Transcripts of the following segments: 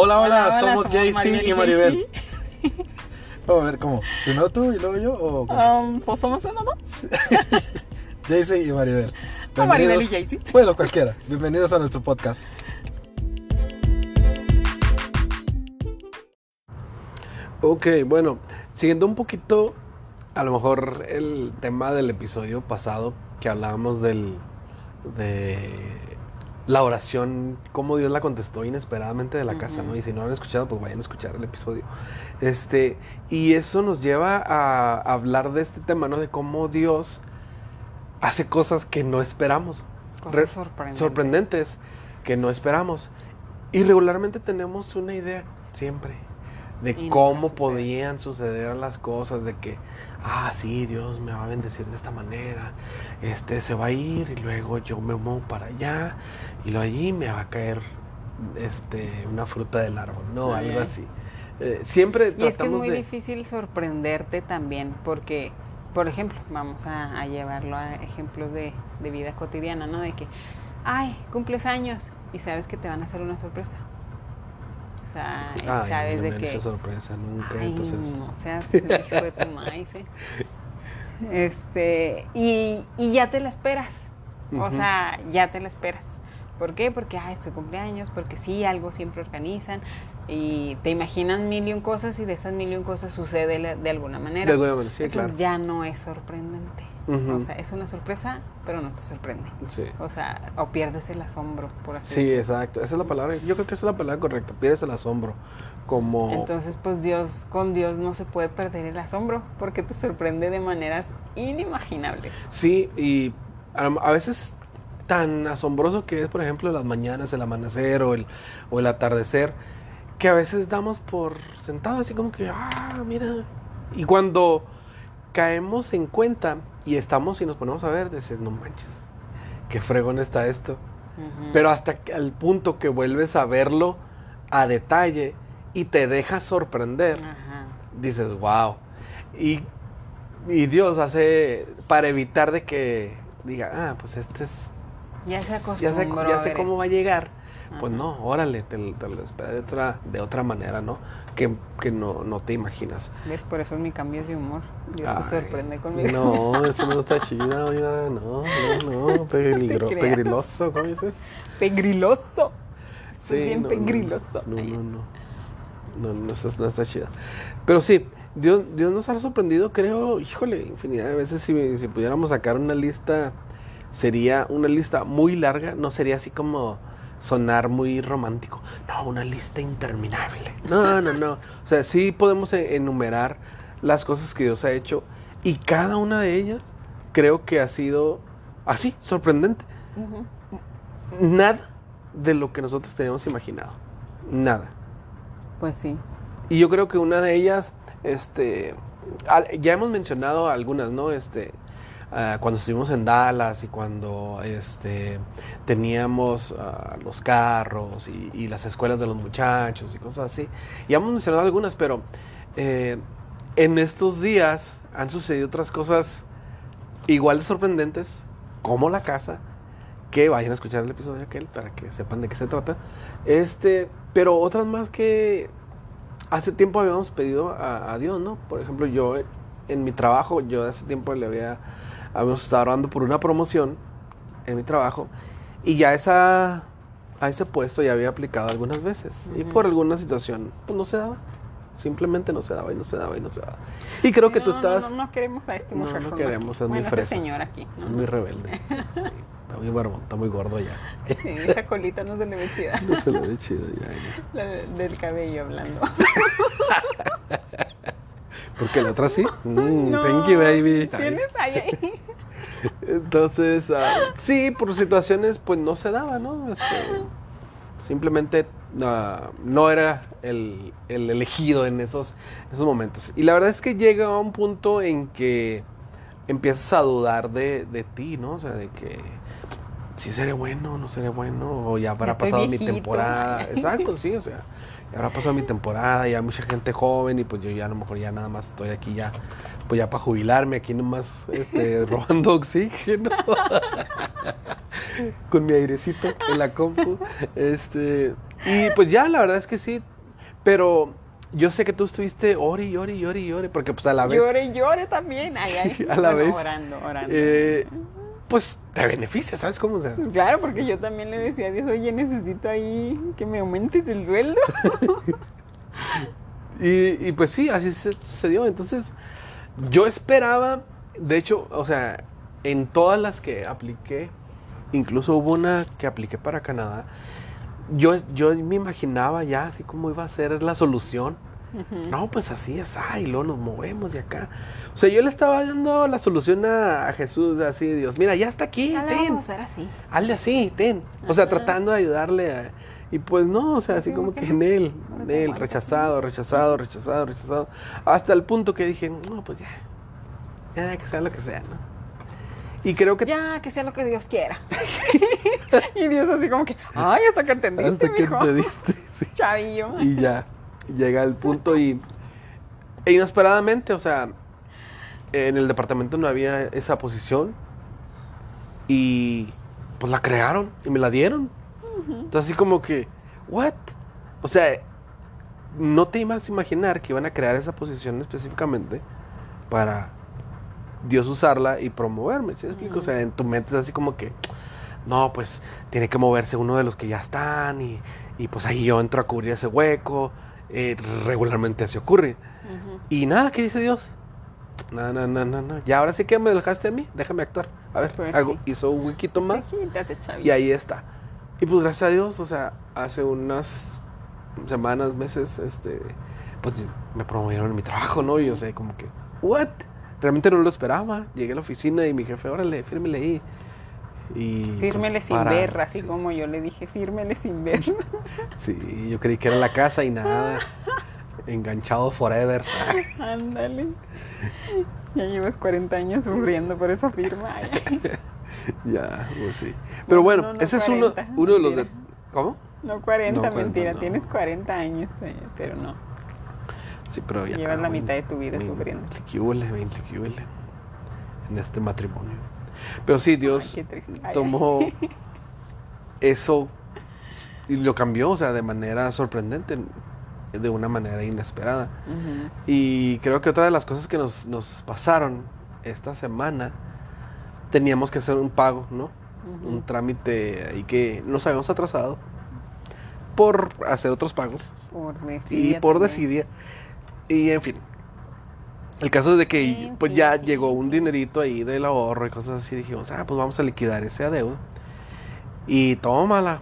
Hola, hola, somos somos Maribel y y Maribel. Vamos a ver cómo. Primero tú y luego yo o cómo? Um, pues somos uno, ¿no? JC y Maribel. O Maribel y JC. Bueno, cualquiera. Bienvenidos a nuestro podcast. Ok, bueno, siguiendo un poquito, a lo mejor el tema del episodio pasado, que hablábamos del, de la oración, cómo Dios la contestó inesperadamente de la casa, ¿no? Y si no lo han escuchado, pues vayan a escuchar el episodio. Este, y eso nos lleva a hablar de este tema, ¿no? De cómo Dios hace cosas que no esperamos. Cosas Re- sorprendentes. sorprendentes que no esperamos. Y regularmente tenemos una idea siempre de cómo podían suceder las cosas, de que, ah, sí, Dios me va a bendecir de esta manera, este se va a ir y luego yo me muevo para allá y luego allí me va a caer este una fruta del árbol, no, algo así. Eh, siempre Y es que es muy de difícil sorprenderte también, porque, por ejemplo, vamos a, a llevarlo a ejemplos de, de vida cotidiana, ¿no? De que, ay, cumples años y sabes que te van a hacer una sorpresa. O sea, Ay, sabes no de que... sorpresa nunca, Ay, entonces no seas hijo de tu maíz, ¿eh? Este, y, y ya te la esperas. O sea, ya te la esperas. ¿Por qué? Porque, ay, es tu cumpleaños, porque sí, algo siempre organizan y te imaginan mil y un cosas y de esas mil y un cosas sucede de alguna manera. de alguna manera, sí, Entonces claro. ya no es sorprendente. O sea, es una sorpresa, pero no te sorprende. Sí. O sea, o pierdes el asombro, por así Sí, decirlo. exacto. Esa es la palabra. Yo creo que esa es la palabra correcta. Pierdes el asombro. Como. Entonces, pues Dios, con Dios no se puede perder el asombro, porque te sorprende de maneras inimaginables. Sí, y a, a veces tan asombroso que es, por ejemplo, las mañanas, el amanecer o el, o el atardecer, que a veces damos por sentado así como que, ah, mira. Y cuando caemos en cuenta y estamos y nos ponemos a ver, dices, no manches, qué fregón está esto. Pero hasta al punto que vuelves a verlo a detalle y te dejas sorprender. Dices, wow. Y, y Dios hace para evitar de que diga, ah, pues este es. Ya se ya acostumbró sé, ya sé ver cómo va a llegar. Pues no, órale, te, lo- te lo espera de otra, de otra manera, ¿no? Que, que no, no te imaginas. ¿Ves? Por eso es mi cambio de humor. Dios Ay, te sorprende conmigo. No, eso no está chido, oiga, no, no, no, peligro, pegriloso, ¿cómo dices? Pegriloso. Estoy bien no, no, pegriloso. No, no, no. No, no, eso no está chido. Pero sí, Dios, Dios nos ha sorprendido, creo, híjole, infinidad de veces. Si, si pudiéramos sacar una lista, sería una lista muy larga, no sería así como sonar muy romántico. No, una lista interminable. No, no, no. O sea, sí podemos e- enumerar las cosas que Dios ha hecho y cada una de ellas creo que ha sido así, sorprendente nada de lo que nosotros teníamos imaginado. Nada. Pues sí. Y yo creo que una de ellas, este, ya hemos mencionado algunas, ¿no? Este, ah, cuando estuvimos en Dallas y cuando, este, teníamos ah, los carros y, las escuelas de los muchachos y cosas así. Ya hemos mencionado algunas, pero eh, en estos días han sucedido otras cosas igual de sorprendentes, como la casa, que vayan a escuchar el episodio aquel para que sepan de qué se trata. Este, pero otras más que hace tiempo habíamos pedido a, a Dios, ¿no? Por ejemplo, yo eh, en mi trabajo, yo hace tiempo le había, habíamos estado orando por una promoción en mi trabajo y ya esa, a ese puesto ya había aplicado algunas veces y Ujú. por alguna situación pues no se daba. Simplemente no se daba y no se daba y no se daba. Y creo que tú No, estabas... No, no, no queremos a este No, no muchacho. queremos, es muy bueno, este fresa. señor aquí. ¿no? Es muy rebelde. Sí, está muy barbón, está muy gordo ya. Sí, esa colita no se le ve chida. No se lo ve chido ya. ya. La de- del cabello hablando. Porque la otra sí. Mm, No, Thank you, baby. ¿Tienes ahí? Entonces, ah, sí, por situaciones, pues no se daba, ¿no? Este, simplemente ah, no era el, el elegido en esos, esos momentos. Y la verdad es que llega a un punto en que empiezas a dudar de, de ti, ¿no? O sea, de que si seré bueno, no seré bueno, o ya habrá Ya pasado mi temporada. Exacto, sí, o sea, ya habrá pasado mi temporada, ya mucha gente joven y pues yo ya a lo mejor ya nada más estoy aquí ya, pues ya para jubilarme, aquí nomás este, robando oxígeno. Con mi airecito en la compu. Este, Y pues ya, la verdad es que sí. Pero yo sé que tú estuviste ore y ore y ore y ore, porque pues a la vez... Llore y llore también. Ay, ay. A la Bueno, vez, Orando, orando. eh, pues te beneficia, ¿sabes cómo? O sea, Pues claro, porque yo también le decía a Dios, oye, necesito ahí que me aumentes el sueldo. Y, y pues sí, así se- sucedió. Entonces, yo esperaba, de hecho, o sea, en todas las que apliqué, incluso hubo una que apliqué para Canadá, yo, yo me imaginaba ya así como iba a ser la solución. No, pues así es, y luego nos movemos de acá. O sea, yo le estaba dando la solución a, a Jesús, así, Dios, mira, ya está aquí, Ya ten. vamos a hacer así. hazle así, ten. O sea, Ajá. tratando de ayudarle. a- y pues no, o sea, así Sí, como ¿por que en él, en él, rechazado, rechazado, rechazado, rechazado. Hasta el punto que dije, no, pues ya, ya que sea lo que sea, ¿no? Y creo que Ya, que sea lo que Dios quiera. y Dios así como que, ay, hasta que entendiste, hasta mijo. sí. Chavillo. Y ya, llega el punto y e inesperadamente, o sea, en el departamento no había esa posición y pues la crearon y me la dieron. Entonces así como que, ¿what? O sea, no te ibas a imaginar que iban a crear esa posición específicamente para Dios usarla y promoverme, ¿sí me explico? O sea, en tu mente es así como que, no, pues tiene que moverse uno de los que ya están y, y pues ahí yo entro a cubrir ese hueco. Eh, regularmente así ocurre. Ujú. Y nada, ¿qué dice Dios? No, no, no, no, no. Y ahora sí que me dejaste a mí, déjame actuar. A ver, Pues hago- sí. hizo un huequito más. Sí, quítate, chavillo. Y ahí está. Y pues gracias a Dios, o sea, hace unas semanas, meses, este, pues me promovieron en mi trabajo, ¿no? Y yo sé, como que, ¿what? Realmente no lo esperaba. Llegué a la oficina y mi jefe, órale, fírmele ahí. Y, pues, Fírmele sin para- ver, así sí, como yo le dije, fírmele sin ver. Sí, yo creí que era la casa y nada. Enganchado forever. Ándale. Ya llevas 40 años sufriendo por esa firma. Ya, pues sí. Pero bueno, No, no, no, ese es uno, 40, uno de los de... ¿Cómo? No 40, No, 40, mentira. no. Tienes 40 años, eh, pero no. Sí, pero ya. Llevas la mitad de tu vida 20 sufriendo. que huele, 20 que en este matrimonio. Pero sí, Dios Ay, tomó eso y lo cambió, o sea, de manera sorprendente, de una manera inesperada. Y creo que otra de las cosas que nos, nos pasaron esta semana, teníamos que hacer un pago, ¿no? Un trámite ahí que nos habíamos atrasado por hacer otros pagos Por y por desidia. Y en fin. El caso es de que En pues ya llegó un dinerito ahí del ahorro y cosas así. Dijimos, ah, pues vamos a liquidar ese adeudo. Y tómala.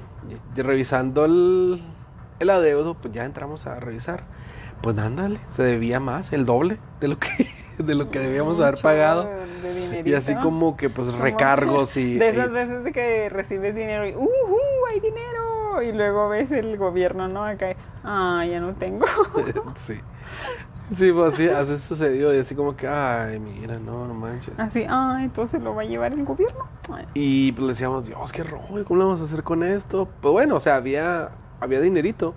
Y revisando el, el adeudo, pues ya entramos a revisar. Pues ándale, se debía más, el doble de lo que, de lo que debíamos haber pagado. de. Y así como que pues recargos y... De esas y- veces que recibes dinero y ¡uh, uh, hay dinero! Y luego ves el gobierno, ¿no? Acá, ah, ya no tengo. sí. Sí, pues así, así sucedió. Y así como que, ay, mira, no, no manches. Así, ah, entonces lo va a llevar el gobierno. Ay, Y pues decíamos, Dios, qué rollo, ¿cómo lo vamos a hacer con esto? Pues bueno, o sea, había, había dinerito,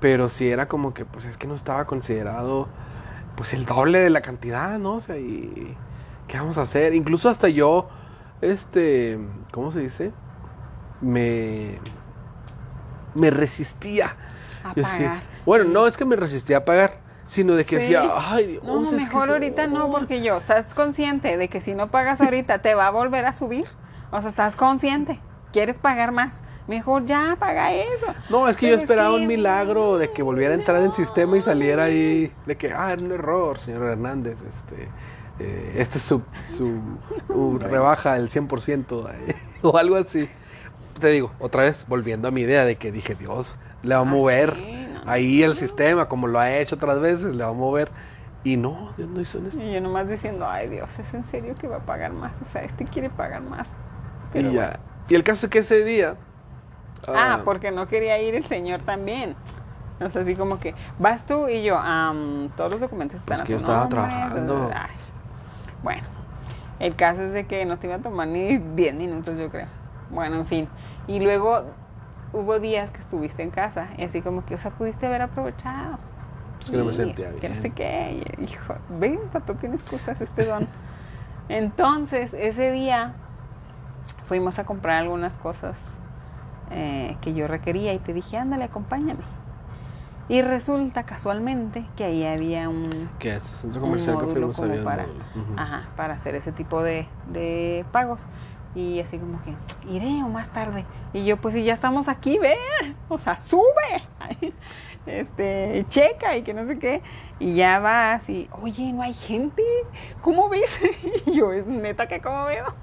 pero sí era como que, pues es que no estaba considerado, pues el doble de la cantidad, ¿no? O sea, y ¿qué vamos a hacer? Incluso hasta yo, este, ¿cómo se dice? Me, me resistía. A decía- pagar. bueno, no es que me resistía a pagar, sino de que Sí. decía, ay, Dios, No, que mejor ahorita no, oh". porque yo, ¿estás consciente de que si no pagas ahorita te va a volver a subir? O sea, ¿estás consciente? ¿Quieres pagar más? Mejor ya, paga eso. No, es que yo es esperaba que- un milagro de que volviera a entrar en sistema y saliera ahí de que, ah, era un error, señor Hernández, este, eh, este es su, su rebaja del 100% eh, o algo así. Te digo, otra vez, volviendo a mi idea de que dije, Dios, le va a Ah, mover sí, no, ahí el sistema, como lo ha hecho otras veces, le va a mover. Y no, Dios no hizo eso. Y yo nomás diciendo, ay Dios, ¿es en serio que va a pagar más? O sea, este quiere pagar más. Pero Y ya. Y el caso es que ese día... Ah, porque no quería ir el señor también. O sea, así como que, vas tú y yo, todos los documentos están Pues a que yo estaba nombre, trabajando. ay. Bueno, el caso es de que no te iba a tomar ni 10 minutos, yo creo. Bueno, en fin. Y luego hubo días que estuviste en casa y así como que, o sea, pudiste haber aprovechado. Es que no me sentía Que no sé qué. y, hijo, ven, pato, tienes cosas, este don. Entonces, ese día fuimos a comprar algunas cosas eh, que yo requería y te dije, ándale, acompáñame. Y resulta casualmente que ahí había un, ¿Qué es? Centro un comercial que fuimos como para, ajá, para hacer ese tipo de, de pagos. Y así como que, iré o más tarde. Y yo, pues si ya estamos aquí, ve, o sea, sube. Este, checa y que no sé qué. Y ya vas y, oye, no hay gente. ¿Cómo ves? Y yo, es neta que cómo veo.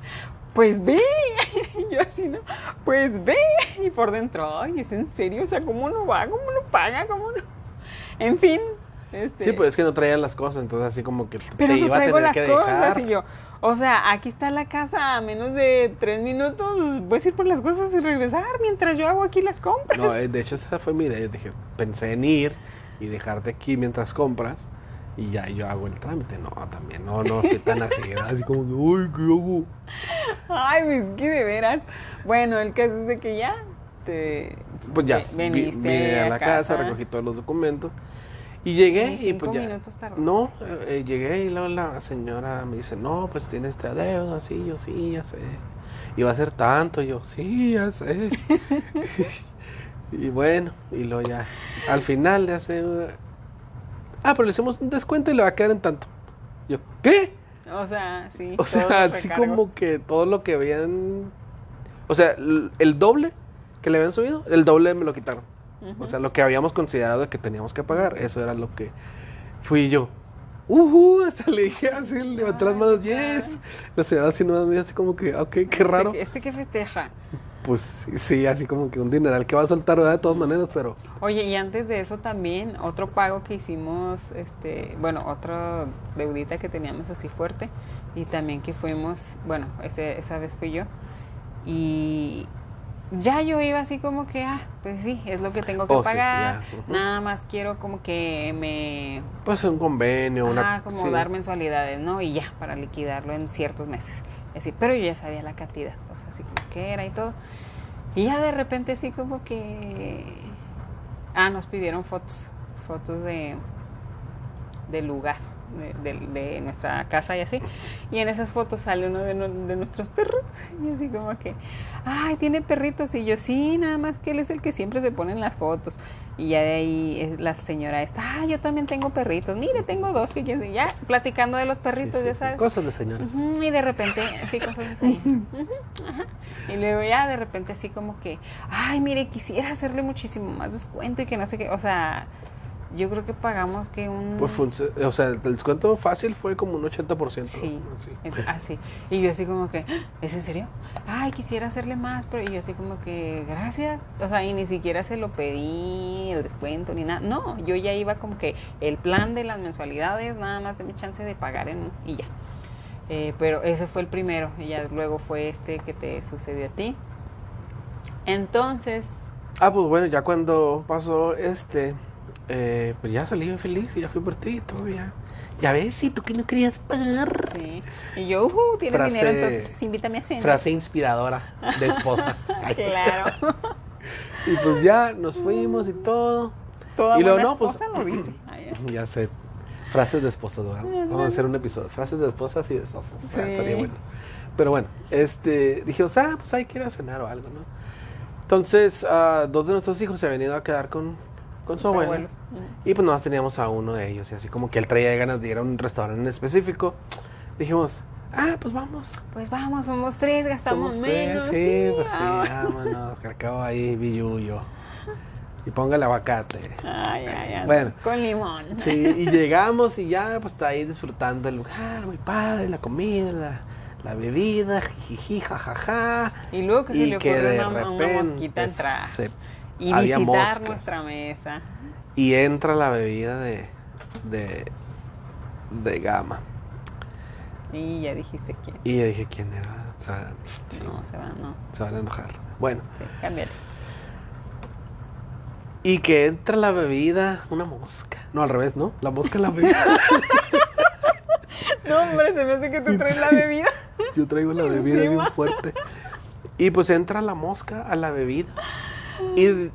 Pues ve. Y yo así, ¿no? Pues ve. Y por dentro, ay, es en serio, o sea, ¿cómo no va? ¿Cómo no paga? ¿Cómo no? En fin. Este, Sí, pues es que no traían las cosas, entonces así como que pero te no iba a tener las que cosas dejar. y yo, o sea, aquí está la casa a menos de tres minutos, puedes ir por las cosas y regresar mientras yo hago aquí las compras. No, eh, de hecho esa fue mi idea. Yo dije, pensé en ir y dejarte aquí mientras compras y ya yo hago el trámite. No, también, no, no fui tan así, así como, uy, ¿qué hago? Ay, pues que de veras. Bueno, el caso es de que ya te Pues ya, veniste vine a la casa, recogí todos los documentos y llegué y pues ya. No, eh, eh, llegué y luego la señora me dice, no, pues tiene esta deuda, sí, yo sí, ya sé. Y va a ser tanto, yo sí, ya sé. y bueno, y luego ya, al final le hace... una- Ah, pero le hicimos un descuento y le va a quedar en tanto. Yo, ¿qué? O sea, sí. O sea, así como que todo lo que habían... O sea, el doble que le habían subido, el doble me lo quitaron. O sea, lo que habíamos considerado que teníamos que pagar, eso era lo que fui yo. Uh, hasta le dije así, levanté las manos, yes. La señora así nomás me así como que, ok, qué raro. Este, este que festeja. Pues sí, sí, así como que un dineral que va a soltar, ¿verdad? De todas maneras, pero Oye, y antes de eso también, otro pago que hicimos, este, bueno, otra deudita que teníamos así fuerte, y también que fuimos, bueno, ese, esa vez fui yo, y ya yo iba así como que, ah, pues sí, es lo que tengo que Oh, sí, pagar, nada más quiero como que me, pues un convenio, una... como sí. dar mensualidades, ¿no? Y ya, para liquidarlo en ciertos meses, así, pero yo ya sabía la cantidad, o sea, así como que era y todo, y ya de repente así como que... Ah, nos pidieron fotos, fotos de del lugar, de, de- de nuestra casa y así. Y en esas fotos sale uno de, nu- de nuestros perros. Y así como que, ay, tiene perritos. Y yo, sí, nada más que él es el que siempre se pone en las fotos. Y ya de ahí la señora está, ah, yo también tengo perritos. Mire, tengo dos que quieren. Ya platicando de los perritos, sí, ya sí, sabes. Cosas de señoras. Ujú, y de repente, sí, cosas ajá. Y luego ya de repente así como que, ay, mire, quisiera hacerle muchísimo más descuento y que no sé qué. O sea, yo creo que pagamos que un... Pues fue un se- o sea, el descuento fácil fue como un 80%. Sí, así. así. Y yo así como que, "¿Ah, ¿es en serio? Ay, quisiera hacerle más, pero y yo así como que, gracias. O sea, y ni siquiera se lo pedí, el descuento, ni nada. No, yo ya iba como que el plan de las mensualidades, nada más de mi chance de pagar en, y ya. Eh, pero ese fue el primero, y ya luego fue este que te sucedió a ti. Entonces, Ah, pues bueno, ya cuando pasó este, eh, pues ya salí feliz y ya fui por ti y todo ya. Ya ves, si tú que no querías pagar. sí. Y yo, uh, tienes Frase- dinero, entonces invítame a cenar. Frase inspiradora de esposa. Claro. Y pues ya nos fuimos y todo. Toda y luego no, pues. lo dice. Ay, Ya sé. Frases de esposas, ¿verdad? Vamos a hacer un episodio. Frases de esposas y de esposas. O sea, Sí. Estaría bueno. Pero bueno, este, dije, o sea, pues hay que ir a cenar o algo, ¿no? Entonces, ah, dos de nuestros hijos se habían ido a quedar con, con su abuelo. Y pues nomás teníamos a uno de ellos. Y así como que él traía ganas de ir a un restaurante en específico. Dijimos, ah, pues vamos. Pues vamos, somos tres, gastamos Somos tres, menos. sí, pues sí, vámonos. Que acabo ahí, billuyo. Y póngale aguacate. Ay, ay, ay. Bueno. Con limón. Sí, y llegamos y ya, pues está ahí disfrutando el lugar, muy padre, la comida, la, la bebida, jiji, jajaja. Y luego que se le que ocurrió de una, mosquita entrar. se- Y había visitar moscas. nuestra mesa. y entra la bebida de, de, de gama. Y ya dijiste quién. Y yo dije, ¿quién era? Sea, sí, No, se va, no. se van a enojar. Bueno, Sí, cámbiale. y que entra la bebida, una mosca. No, al revés, ¿no? La mosca en la bebida. No, hombre, se me hace que te traes la bebida. Yo traigo la bebida bien fuerte. Y pues entra la mosca a la bebida. Y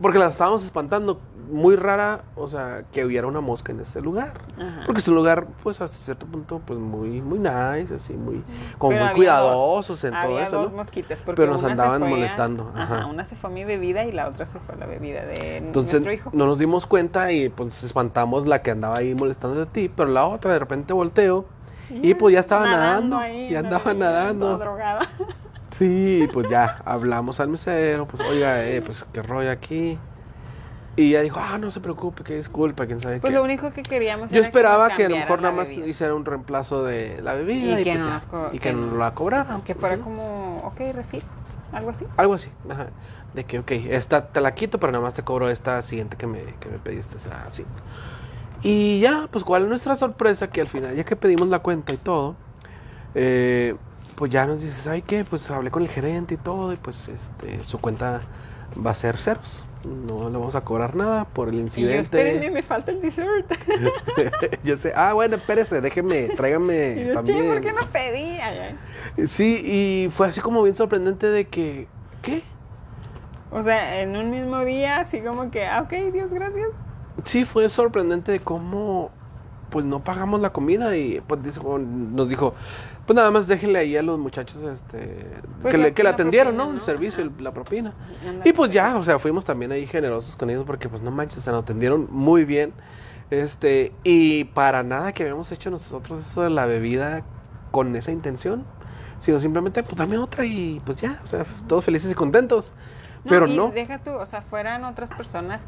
Porque la estábamos espantando. Muy rara, o sea, que hubiera una mosca en ese lugar. Ajá. Porque es un lugar, pues, hasta cierto punto, pues, muy, muy nice, así, muy, como Pero muy cuidadosos dos, en todo eso, dos ¿no? mosquitas, Pero nos andaban a- molestando, Ajá. una se fue a mi bebida y la otra se fue a la bebida de Entonces, nuestro hijo. no nos dimos cuenta y, pues, espantamos la que andaba ahí molestando a ti, pero la otra, de repente, volteo y, pues, ya estaba nadando, ahí ya andaba nadando. toda drogada. Sí, pues ya hablamos al mesero, pues oiga, eh, pues qué rollo aquí. Y ella dijo, ah, no se preocupe, que disculpa, quién sabe Pues qué. lo único que queríamos Yo era esperaba que a lo mejor nada más bebida. hiciera un reemplazo de la bebida Y y, que pues no ya, nos co- y que que nos la cobraran. Que fuera Sí. como, ok, refit, algo así. Algo así, ajá. De que, ok, esta te la quito, pero nada más te cobro esta siguiente que me, que me pediste, o sea, así. Y ya, pues cuál es nuestra sorpresa, que al final, ya que pedimos la cuenta y todo, eh, pues ya nos dice, ¿sabe qué? Pues hablé con el gerente y todo, y pues este, su cuenta va a ser ceros. No le vamos a cobrar nada por el Y yo, espérenme, incidente. me falta el dessert. ya sé, ah, bueno, espérese, déjeme, tráigame yo, che, también. ¿por qué no pedí? Ay, ay. Sí, y fue así como bien sorprendente de que, ¿qué? O sea, en un mismo día, así como que, ah, ok, Dios, gracias. Sí, fue sorprendente de cómo pues no pagamos la comida y pues dijo- nos dijo, pues nada más déjenle ahí a los muchachos este Pues que, la- le, que le la atendieron, propina, ¿no? El ¿no? servicio, el- la propina. Y pues ya, pues. o sea, fuimos también ahí generosos con ellos porque pues no manches, se nos atendieron muy bien. Este, y para nada que habíamos hecho nosotros eso de la bebida con esa intención, sino simplemente pues dame otra y pues ya, o sea, todos felices y contentos. Pero y no. Deja tú, o sea, fueran otras personas.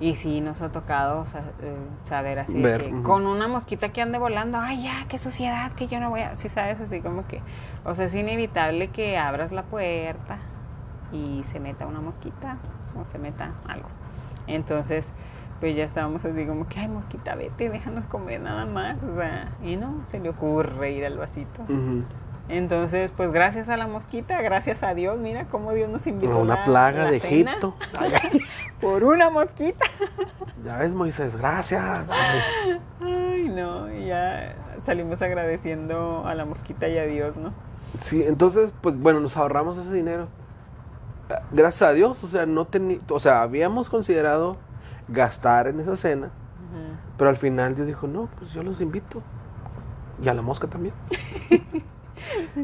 Y sí nos ha tocado eh, saber así Ver, que con una mosquita que ande volando, ay ya, qué suciedad, que yo no voy a, sí sabes, así como que, o sea, es inevitable que abras la puerta y se meta una mosquita o se meta algo. Entonces, pues ya estábamos así como que, ay mosquita, vete, déjanos comer nada más, o sea, y no, se le ocurre ir al vasito. Ujú. Entonces, pues gracias a la mosquita, gracias a Dios, mira cómo Dios nos invitó. Una la- plaga la de cena Egipto. Por una mosquita. ya ves, Moisés, gracias. Ay. Ay, no, y ya salimos agradeciendo a la mosquita y a Dios, ¿no? Sí, entonces, pues bueno, nos ahorramos ese dinero. Gracias a Dios, o sea, no teni o sea, habíamos considerado gastar en esa cena, pero al final Dios dijo, no, pues yo los invito. Y a la mosca también.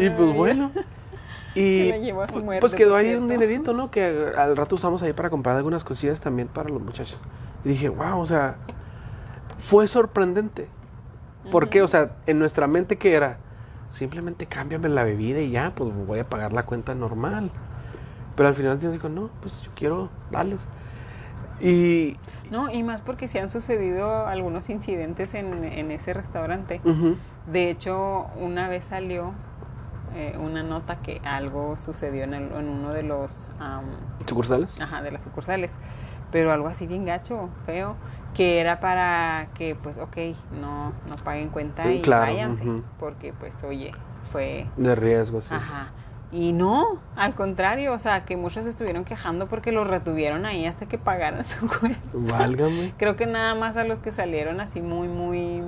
Y pues bueno. Y Que la llevó a su pu- muerte, pues quedó ahí un dinerito, ¿no? Que al rato usamos ahí para comprar algunas cosillas también para los muchachos. Y dije, wow, o sea, fue sorprendente. ¿Por qué? O sea, en nuestra mente que era, simplemente cámbiame la bebida y ya, pues voy a pagar la cuenta normal. Pero al final Dios dijo, no, pues yo quiero darles. Y, No, y más porque se han sucedido algunos incidentes en, en ese restaurante. De hecho, una vez salió eh, una nota que algo sucedió en, el- en uno de los am, sucursales. ajá, de las sucursales, pero algo así bien gacho, feo, que era para que, pues, ok, no, no paguen cuenta y claro, váyanse, porque, pues, oye, fue, De riesgo, sí. ajá, y no, al contrario, o sea, que muchos estuvieron quejando porque los retuvieron ahí hasta que pagaran su cuenta. Válgame. Creo que nada más a los que salieron así muy, muy...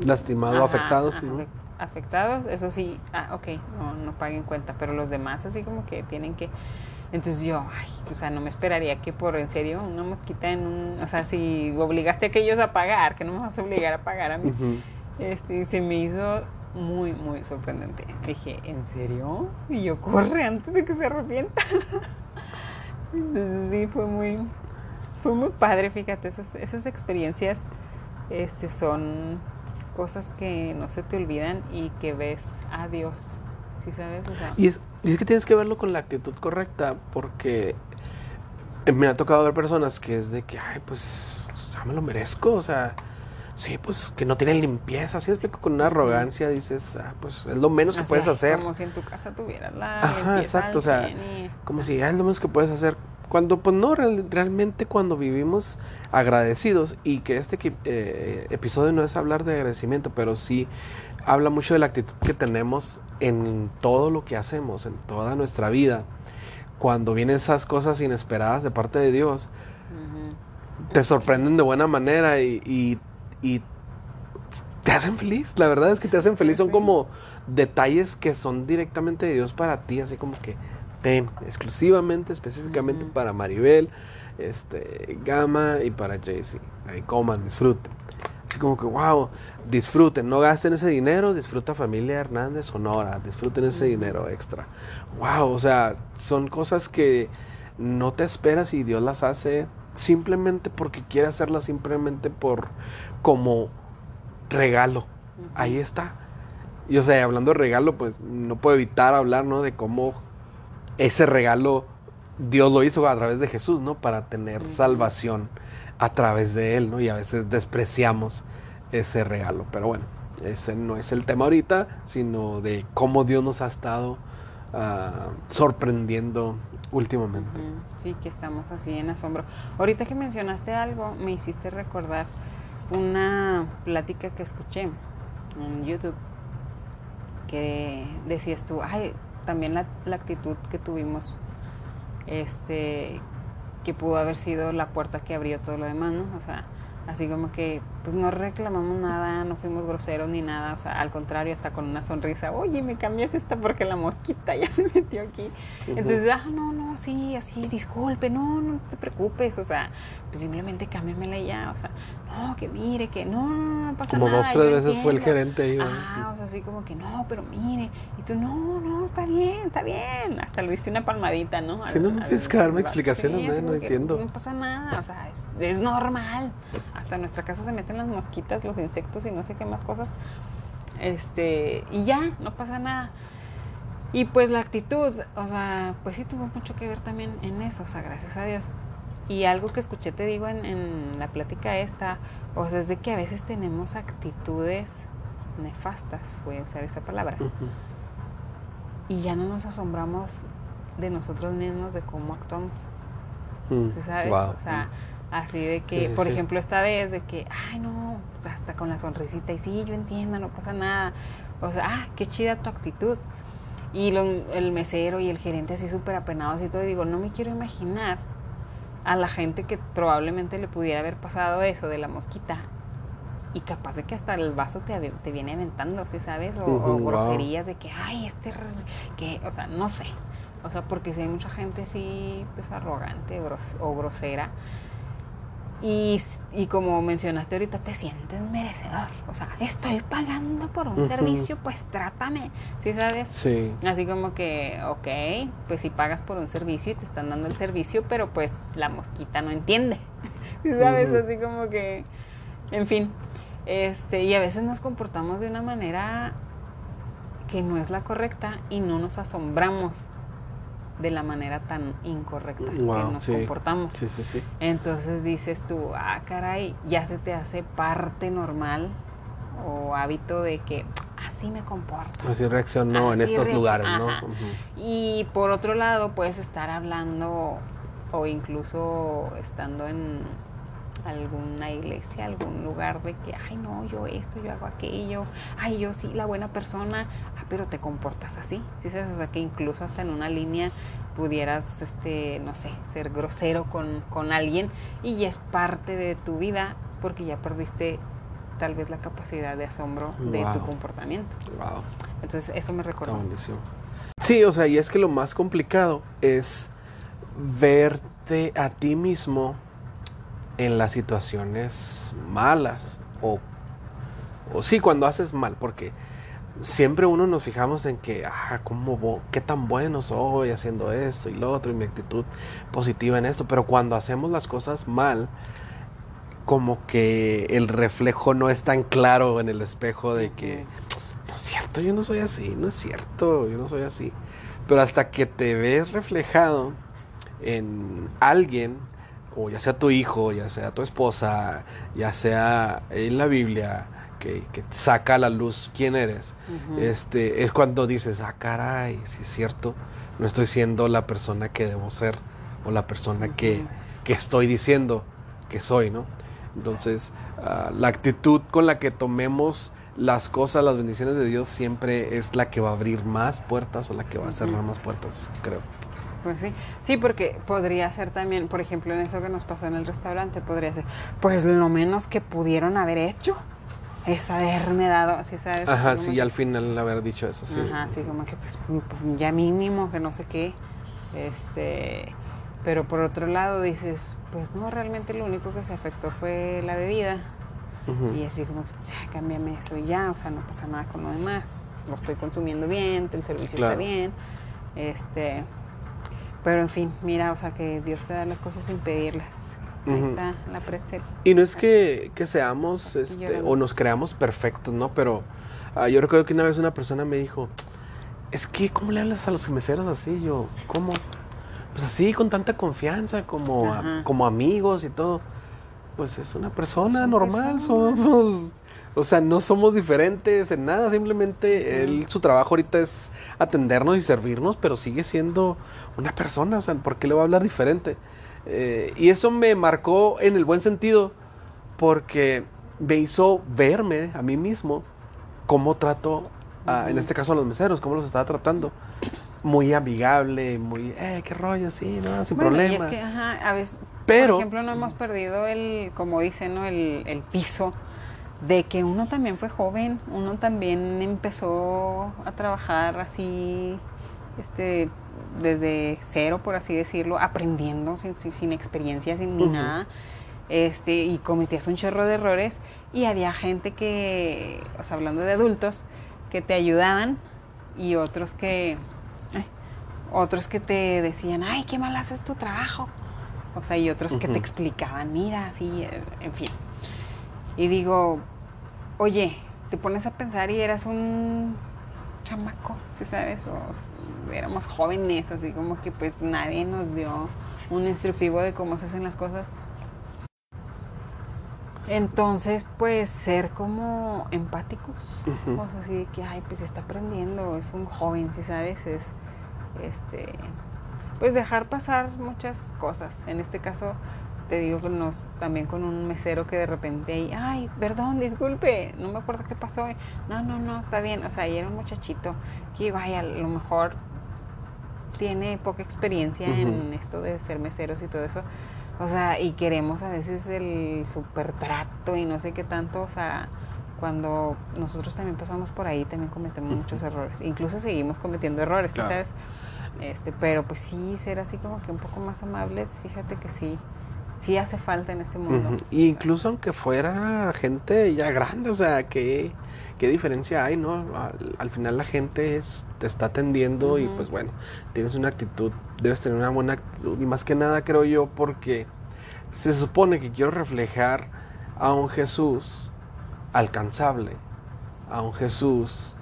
Lastimado, ajá, afectados, ajá, afectados, eso sí, ah, ok, no, no paguen cuenta, pero los demás así como que tienen que... Entonces yo, ay, o sea, no me esperaría que por en serio una mosquita en un... O sea, si obligaste a aquellos a pagar, que no me vas a obligar a pagar a mí. Este, se me hizo muy, muy sorprendente. Dije, ¿en serio? Y yo, corre antes de que se arrepienta. Entonces sí, fue muy, fue muy padre, fíjate, esas, esas experiencias este, son cosas que no se te olvidan y que ves a Dios, ¿sí sabes? O sea, Y es, y es que tienes que verlo con la actitud correcta, porque eh, me ha tocado ver personas que es de que, ay, pues, ya me lo merezco, o sea, sí, pues, que no tienen limpieza, así explico, con una arrogancia dices, ah, pues, es lo menos que puedes hacer. Como si en tu casa tuvieras la Ajá, limpieza exacto, o sea, 100 y- Como si, ah, es lo menos que puedes hacer. Cuando, pues no, real- realmente cuando vivimos agradecidos y que este eh, episodio no es hablar de agradecimiento, pero sí habla mucho de la actitud que tenemos en todo lo que hacemos, en toda nuestra vida. Cuando vienen esas cosas inesperadas de parte de Dios, te sorprenden de buena manera y, y- y te hacen feliz. La verdad es que te hacen feliz. Son como detalles que son directamente de Dios para ti, así como que ten, exclusivamente, específicamente para Maribel, este, Gama y para Jaycee. Ahí coman, disfruten. Así como que, wow, disfruten, no gasten ese dinero, disfruta familia Hernández Sonora, disfruten ese dinero extra. Wow, o sea, son cosas que no te esperas y Dios las hace simplemente porque quiere hacerlas, simplemente por como regalo. Ahí está. Y o sea, hablando de regalo, pues no puedo evitar hablar, ¿no? De cómo ese regalo Dios lo hizo a través de Jesús, ¿no? Para tener salvación a través de Él, ¿no? Y a veces despreciamos ese regalo. Pero bueno, ese no es el tema ahorita, sino de cómo Dios nos ha estado ah, sorprendiendo últimamente. Sí, que estamos así en asombro. Ahorita que mencionaste algo, me hiciste recordar una plática que escuché en YouTube que decías tú, ay, también la, la actitud que tuvimos, este, que pudo haber sido la puerta que abrió todo lo demás, ¿no? O sea, así como que, pues no reclamamos nada, no fuimos groseros ni nada, o sea, al contrario, hasta con una sonrisa, oye, me cambias esta porque la mosquita ya se metió aquí. Entonces, ah, no, no, sí, así, disculpe, no, no te preocupes, o sea, pues simplemente cámbiamela ya, o sea, no, que mire, que no, no, no pasa Como nada. dos, tres veces fue el entiendo". gerente ahí. Ah, o sea, así como que no, pero mire, y tú, no, no, está bien, está bien, hasta le diste una palmadita, ¿no? Sí, no, no tienes que darme explicaciones, ¿no? así No como que entiendo. No pasa nada, o sea, es, es normal. Hasta en nuestra casa se las mosquitas, los insectos y no sé qué más cosas. Este, y ya, no pasa nada. Y pues la actitud, o sea, pues sí tuvo mucho que ver también en eso, o sea, gracias a Dios. Y algo que escuché, te digo, en, en la plática esta, o sea, es de que a veces tenemos actitudes nefastas, voy a usar esa palabra, Ujú. y ya no nos asombramos de nosotros mismos, de cómo actuamos. Mm, ¿sí sabes? wow. O sea, así de que, Sí, sí, por sí. ejemplo, esta vez de que, ay, no, o hasta con la sonrisita, y sí, yo entiendo, no pasa nada. O sea, ah, qué chida tu actitud. Y lo- el mesero y el gerente así súper apenados y todo, y digo, no me quiero imaginar a la gente que probablemente le pudiera haber pasado eso de la mosquita. Y capaz de que hasta el vaso te, te viene aventando, ¿sí sabes? O, o wow. groserías de que, ay, este, que, o sea, no sé. O sea, porque si hay mucha gente así, pues arrogante gros- o grosera. Y, y como mencionaste ahorita, te sientes merecedor. O sea, estoy pagando por un servicio, pues trátame. ¿Sí sabes? Sí. Así como que, ok, pues si pagas por un servicio y te están dando el servicio, pero pues la mosquita no entiende. ¿Sí ¿Sabes? Así como que, en fin. Este, y a veces nos comportamos de una manera que no es la correcta y no nos asombramos de la manera tan incorrecta que nos sí. comportamos. Sí, sí, sí. Entonces dices tú, ah, caray, ya se te hace parte normal o hábito de que así me comporto. Así reaccionó en estos lugares, ¿no? Y por otro lado, puedes estar hablando o incluso estando en alguna iglesia, algún lugar de que, ay, no, yo esto, yo hago aquello, ay, yo sí, la buena persona, ah, pero te comportas así, ¿sí sabes? O sea, que incluso hasta en una línea pudieras, este, no sé, ser grosero con, con alguien y ya es parte de tu vida porque ya perdiste tal vez la capacidad de asombro de tu comportamiento. Wow. Entonces, eso me recordó. Sí, o sea, y es que lo más complicado es verte a ti mismo en las situaciones malas o, o sí, cuando haces mal, porque siempre uno nos fijamos en que, ah, cómo, qué tan bueno soy haciendo esto y lo otro y mi actitud positiva en esto, pero cuando hacemos las cosas mal, como que el reflejo no es tan claro en el espejo de que no es cierto, yo no soy así, no es cierto, yo no soy así. Pero hasta que te ves reflejado en alguien, o ya sea tu hijo, ya sea tu esposa, ya sea en la Biblia, que, que saca a la luz quién eres, este, es cuando dices, ah, caray, sí es cierto, no estoy siendo la persona que debo ser, o la persona que, que estoy diciendo que soy, ¿no? Entonces, ah, la actitud con la que tomemos las cosas, las bendiciones de Dios, siempre es la que va a abrir más puertas o la que va a cerrar más puertas, creo. Pues sí, sí, porque podría ser también, por ejemplo, en eso que nos pasó en el restaurante, podría ser, pues lo menos que pudieron haber hecho es haberme dado, ¿sí sabes? Ajá, sí, como al final haber dicho eso, sí. que- Ajá, así como que pues ya mínimo, que no sé qué. Este, pero por otro lado dices, pues no, realmente lo único que se afectó fue la bebida. Y así como, ya, cámbiame eso y ya, o sea, no pasa nada con lo demás. Lo estoy consumiendo bien, el servicio Claro. está bien. Este, pero en fin, mira, o sea, que Dios te da las cosas sin pedirlas. Ahí está la pretzel. Y no es que, que seamos este, o nos creamos perfectos, ¿no? Pero ah, yo recuerdo que una vez una persona me dijo, es que, ¿cómo le hablas a los meseros así? Yo, ¿cómo? Pues así, con tanta confianza, como, a- como amigos y todo. Pues es una persona Son normal, somos... O sea, no somos diferentes en nada, simplemente él, su trabajo ahorita es atendernos y servirnos, pero sigue siendo una persona, o sea, ¿por qué le va a hablar diferente? Eh, y eso me marcó en el buen sentido, porque me hizo verme a mí mismo cómo trato, a- en este caso a los meseros, cómo los estaba tratando. Muy amigable, muy, eh, qué rollo, sí, no, sin Bueno, problema. Y es que, ajá, a veces, Pero- por ejemplo, no hemos perdido el, como dicen, ¿no? el, el piso de que uno también fue joven, uno también empezó a trabajar así, este, desde cero, por así decirlo, aprendiendo sin, sin, sin experiencia, sin ni nada, este, y cometías un chorro de errores y había gente que, o sea, hablando de adultos, que te ayudaban y otros que, ay, otros que te decían, ay, qué mal haces tu trabajo. O sea, y otros que te explicaban, mira, así, en fin. Y digo, oye, te pones a pensar y eras un chamaco, ¿sí sabes? O éramos jóvenes, así como que pues nadie nos dio un instructivo de cómo se hacen las cosas. Entonces, pues ser como empáticos, o sea, así de que, ay, pues está aprendiendo, es un joven, ¿sí sabes? Es, este, pues dejar pasar muchas cosas. En este caso, te digo, nos, también con un mesero que de repente ahí, ay, perdón, disculpe, no me acuerdo qué pasó. No, no, no, está bien. O sea, y era un muchachito que, vaya, a lo mejor tiene poca experiencia en esto de ser meseros y todo eso. O sea, y queremos a veces el super trato y no sé qué tanto, o sea, cuando nosotros también pasamos por ahí, también cometemos muchos errores. Incluso seguimos cometiendo errores, ¿sí Claro. ¿sabes? Este, pero pues sí, ser así como que un poco más amables, fíjate que sí, sí hace falta en este mundo. Y incluso aunque fuera gente ya grande, o sea, ¿qué, qué diferencia hay, no? Al, al final la gente es, te está atendiendo y pues bueno, tienes una actitud, debes tener una buena actitud y más que nada creo yo porque se supone que quiero reflejar a un Jesús alcanzable, a un Jesús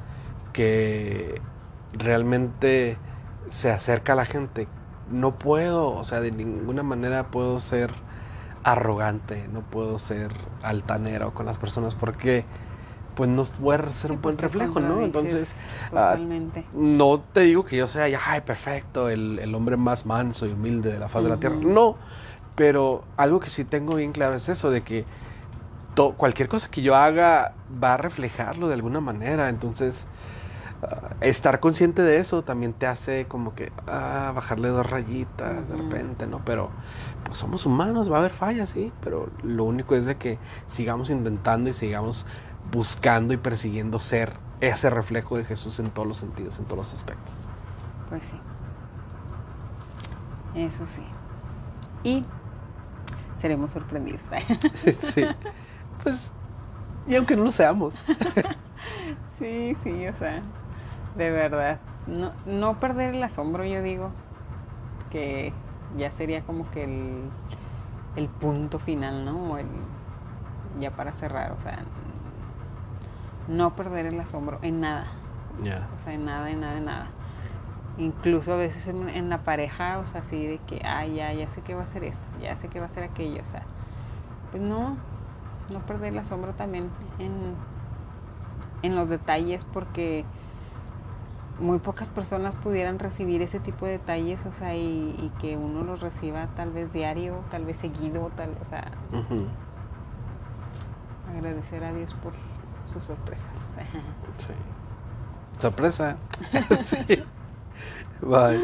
que realmente se acerca a la gente. No puedo, o sea, de ninguna manera puedo ser arrogante, no puedo ser altanero con las personas porque pues no voy a ser Sí, un pues, buen te reflejo, ¿no? Entonces, ah, no te digo que yo sea ya, ay, perfecto, el, el hombre más manso y humilde de la faz de la tierra. No, pero algo que sí tengo bien claro es eso, de que to- cualquier cosa que yo haga va a reflejarlo de alguna manera. Entonces, estar consciente de eso también te hace como que ah, bajarle dos rayitas de repente, ¿no? Pero pues somos humanos, va a haber fallas, sí, pero lo único es de que sigamos intentando y sigamos buscando y persiguiendo ser ese reflejo de Jesús en todos los sentidos, en todos los aspectos. Pues sí. Eso sí. Y seremos sorprendidos. sí. Pues, y aunque no lo seamos. sí, sí, o sea, de verdad. No, no perder el asombro, yo digo, que ya sería como que el, el punto final, ¿no? O el, ya para cerrar, o sea, no perder el asombro en nada. Ya. O sea, en nada, en nada, en nada. Incluso a veces en, en la pareja, o sea, así de que, ay, ya, ya sé que va a ser esto, ya sé que va a ser aquello, o sea, pues no, no perder el asombro también en, en los detalles, porque muy pocas personas pudieran recibir ese tipo de detalles, o sea, y, y que uno los reciba tal vez diario, tal vez seguido, tal, o sea, agradecer a Dios por sus sorpresas. Sí. Sorpresa. sí. Bye.